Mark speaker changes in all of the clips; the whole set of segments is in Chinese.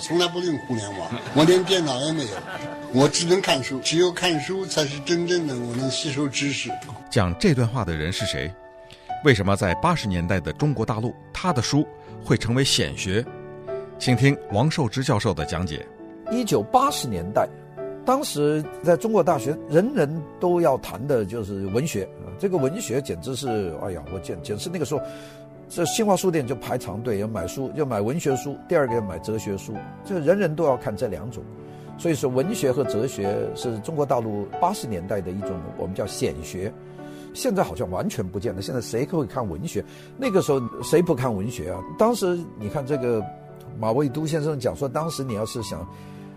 Speaker 1: 从来不用互联网，我连电脑也没有，我只能看书，只有看书才是真正的我能吸收知识。
Speaker 2: 讲这段话的人是谁？为什么在八十年代的中国大陆，他的书会成为显学？请听王寿之教授的讲解。
Speaker 3: 一九八十年代，当时在中国大学，人人都要谈的就是文学啊，这个文学简直是，哎呀，我简简直那个时候。这新华书店就排长队要买书，要买文学书。第二个要买哲学书，这人人都要看这两种。所以说，文学和哲学是中国大陆八十年代的一种我们叫显学。现在好像完全不见了。现在谁会看文学？那个时候谁不看文学啊？当时你看这个马未都先生讲说，当时你要是想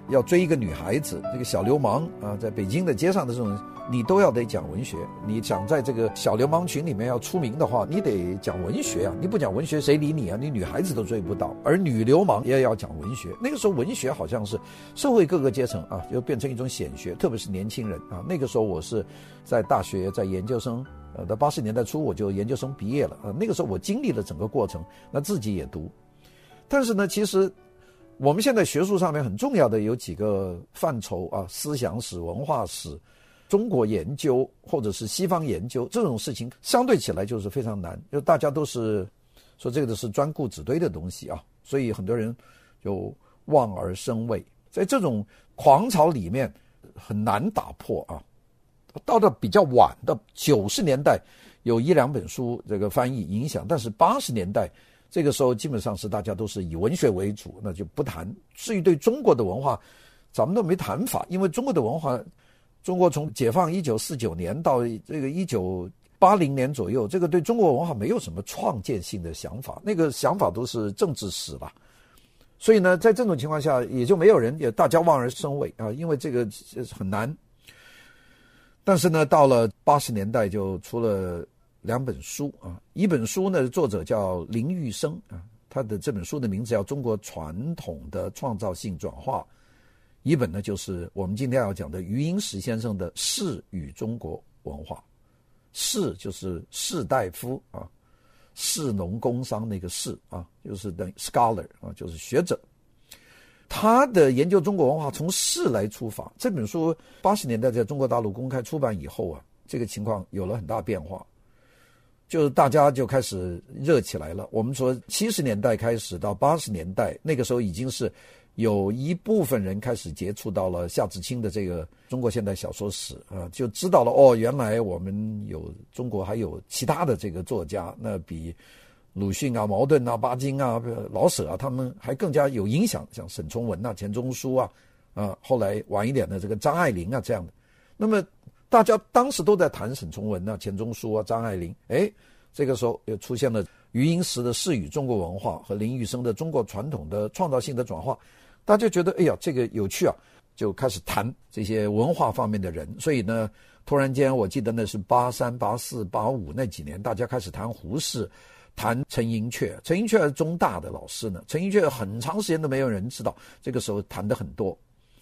Speaker 3: 要追一个女孩子，这个小流氓啊，在北京的街上的这种。你都要得讲文学，你想在这个小流氓群里面要出名的话，你得讲文学啊！你不讲文学，谁理你啊？你女孩子都追不到，而女流氓也要讲文学。那个时候，文学好像是社会各个阶层啊，就变成一种显学，特别是年轻人啊。那个时候，我是在大学，在研究生，呃，到八十年代初我就研究生毕业了啊。那个时候，我经历了整个过程，那自己也读。但是呢，其实我们现在学术上面很重要的有几个范畴啊，思想史、文化史。中国研究或者是西方研究这种事情，相对起来就是非常难，就大家都是说这个都是专顾纸堆的东西啊，所以很多人就望而生畏，在这种狂潮里面很难打破啊。到了比较晚的九十年代，有一两本书这个翻译影响，但是八十年代这个时候基本上是大家都是以文学为主，那就不谈。至于对中国的文化，咱们都没谈法，因为中国的文化。中国从解放一九四九年到这个一九八零年左右，这个对中国文化没有什么创建性的想法，那个想法都是政治史吧。所以呢，在这种情况下，也就没有人，也大家望而生畏啊，因为这个很难。但是呢，到了八十年代就出了两本书啊，一本书呢，作者叫林玉生啊，他的这本书的名字叫《中国传统的创造性转化》。一本呢，就是我们今天要讲的余英时先生的《士与中国文化》，士就是士大夫啊，士农工商那个士啊，就是等于 scholar 啊，就是学者。他的研究中国文化从士来出发。这本书八十年代在中国大陆公开出版以后啊，这个情况有了很大变化，就是大家就开始热起来了。我们说七十年代开始到八十年代，那个时候已经是。有一部分人开始接触到了夏志清的这个中国现代小说史啊，就知道了哦，原来我们有中国还有其他的这个作家，那比鲁迅啊、茅盾啊、巴金啊、老舍啊，他们还更加有影响，像沈从文啊、钱钟书啊，啊，后来晚一点的这个张爱玲啊这样的。那么大家当时都在谈沈从文啊、钱钟书啊、张爱玲，哎，这个时候又出现了余英时的《士与中国文化》和林玉生的《中国传统的创造性的转化》。大家觉得哎呀，这个有趣啊，就开始谈这些文化方面的人。所以呢，突然间，我记得那是八三、八四、八五那几年，大家开始谈胡适，谈陈寅恪。陈寅恪还是中大的老师呢，陈寅恪很长时间都没有人知道。这个时候谈的很多。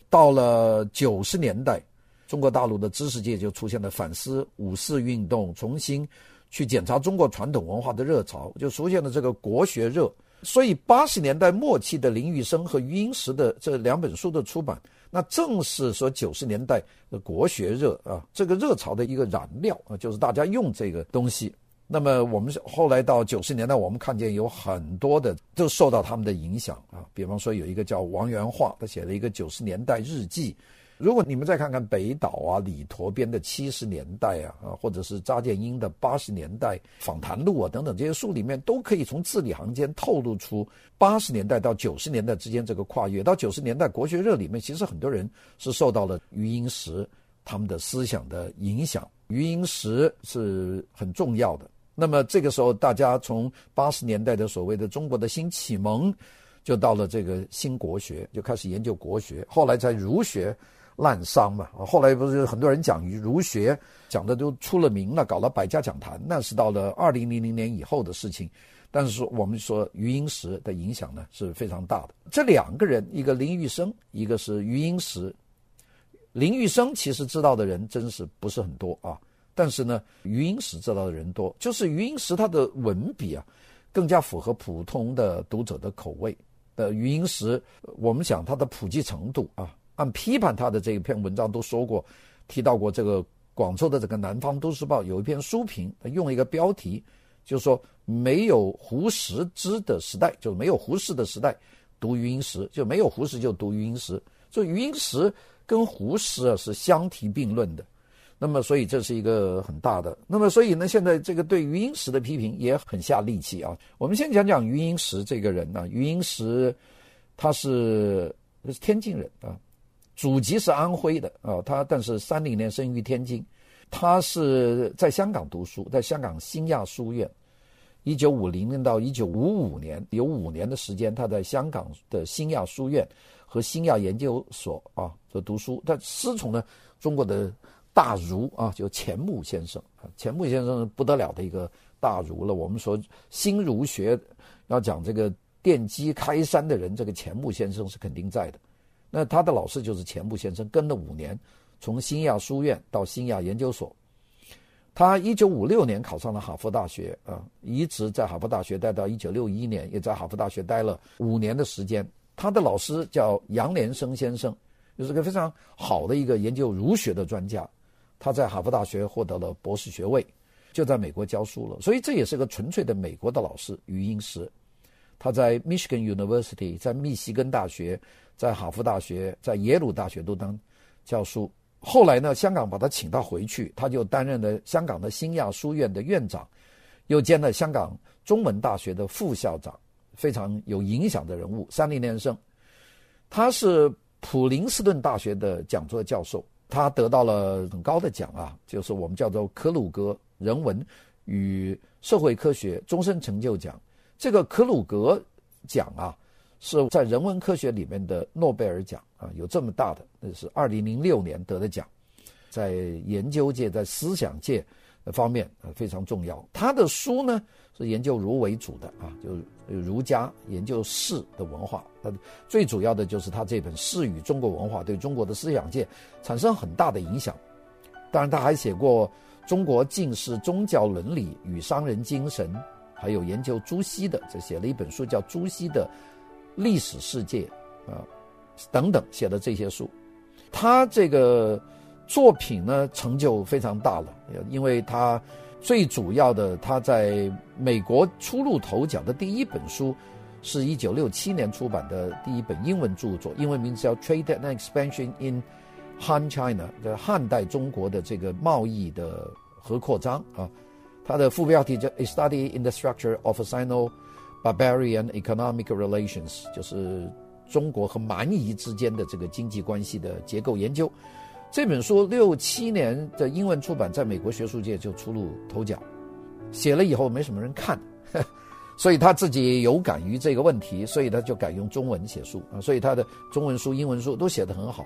Speaker 3: 到了九十年代，中国大陆的知识界就出现了反思五四运动，重新去检查中国传统文化的热潮，就出现了这个国学热。所以八十年代末期的林玉生和余英时的这两本书的出版，那正是说九十年代的国学热啊，这个热潮的一个燃料啊，就是大家用这个东西。那么我们后来到九十年代，我们看见有很多的都受到他们的影响啊，比方说有一个叫王元化，他写了一个九十年代日记。如果你们再看看北岛啊、李陀编的七十年代啊，啊，或者是查建英的八十年代访谈录啊等等这些书里面，都可以从字里行间透露出八十年代到九十年代之间这个跨越。到九十年代国学热里面，其实很多人是受到了余英时他们的思想的影响，余英时是很重要的。那么这个时候，大家从八十年代的所谓的中国的新启蒙，就到了这个新国学，就开始研究国学，后来在儒学。滥觞嘛，后来不是很多人讲儒学，讲的都出了名了，搞了百家讲坛，那是到了二零零零年以后的事情。但是说我们说余英时的影响呢是非常大的。这两个人，一个林玉生，一个是余英时。林玉生其实知道的人真是不是很多啊，但是呢，余英时知道的人多。就是余英时他的文笔啊，更加符合普通的读者的口味。的余英时，我们想他的普及程度啊，按批判他的这一篇文章都说过，提到过这个广州的这个《南方都市报》有一篇书评，用一个标题，就是说没有胡适之的时代，就是没有胡适的时代，读余英时就没有胡适就读余英时，所以余英时跟胡适啊是相提并论的。那么，所以这是一个很大的。那么，所以呢，现在这个对余英时的批评也很下力气啊。我们先讲讲余英时这个人呢、啊。余英时他是他是天津人啊，祖籍是安徽的啊。他但是三零年生于天津，他是在香港读书，在香港新亚书院，一九五零年到一九五五年有五年的时间，他在香港的新亚书院和新亚研究所啊所读书。他师从呢中国的。大儒啊，就钱穆先生啊，钱穆先生不得了的一个大儒了。我们说新儒学要讲这个奠基开山的人，这个钱穆先生是肯定在的。那他的老师就是钱穆先生，跟了五年，从新亚书院到新亚研究所。他一九五六年考上了哈佛大学啊，一直在哈佛大学待到一九六一年，也在哈佛大学待了五年的时间。他的老师叫杨连生先生，就是个非常好的一个研究儒学的专家。他在哈佛大学获得了博士学位，就在美国教书了，所以这也是个纯粹的美国的老师。余英时，他在 Michigan University，在密西根大学，在哈佛大学，在耶鲁大学都当教书。后来呢，香港把他请到回去，他就担任了香港的新亚书院的院长，又兼了香港中文大学的副校长，非常有影响的人物。三零年生，他是普林斯顿大学的讲座教授。他得到了很高的奖啊，就是我们叫做克鲁格人文与社会科学终身成就奖。这个克鲁格奖啊，是在人文科学里面的诺贝尔奖啊，有这么大的，那是二零零六年得的奖，在研究界、在思想界方面啊非常重要。他的书呢是研究儒为主的啊，就是。儒家研究士的文化，他，最主要的就是他这本《士与中国文化》对中国的思想界产生很大的影响。当然，他还写过中国近世宗教伦理与商人精神，还有研究朱熹的，这写了一本书叫《朱熹的历史世界》啊，等等写的这些书。他这个作品呢，成就非常大了，因为他。最主要的，他在美国初露头角的第一本书，是一九六七年出版的第一本英文著作，英文名字叫《Trade and Expansion in Han China》，的汉代中国的这个贸易的和扩张啊。它的副标题叫《A Study in the Structure of Sino-Barbarian Economic Relations》，就是中国和蛮夷之间的这个经济关系的结构研究。这本书六七年的英文出版，在美国学术界就出露头角。写了以后没什么人看，所以他自己有感于这个问题，所以他就改用中文写书啊。所以他的中文书、英文书都写得很好。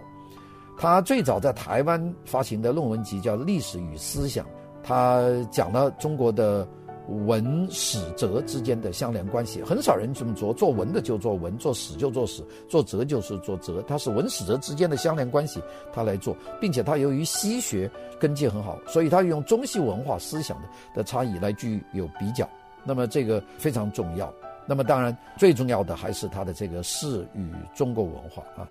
Speaker 3: 他最早在台湾发行的论文集叫《历史与思想》，他讲了中国的。文史哲之间的相连关系，很少人这么做。做文的就做文，做史就做史，做哲就是做哲。他是文史哲之间的相连关系，他来做，并且他由于西学根基很好，所以他用中西文化思想的的差异来具有比较。那么这个非常重要。那么当然最重要的还是他的这个士与中国文化啊。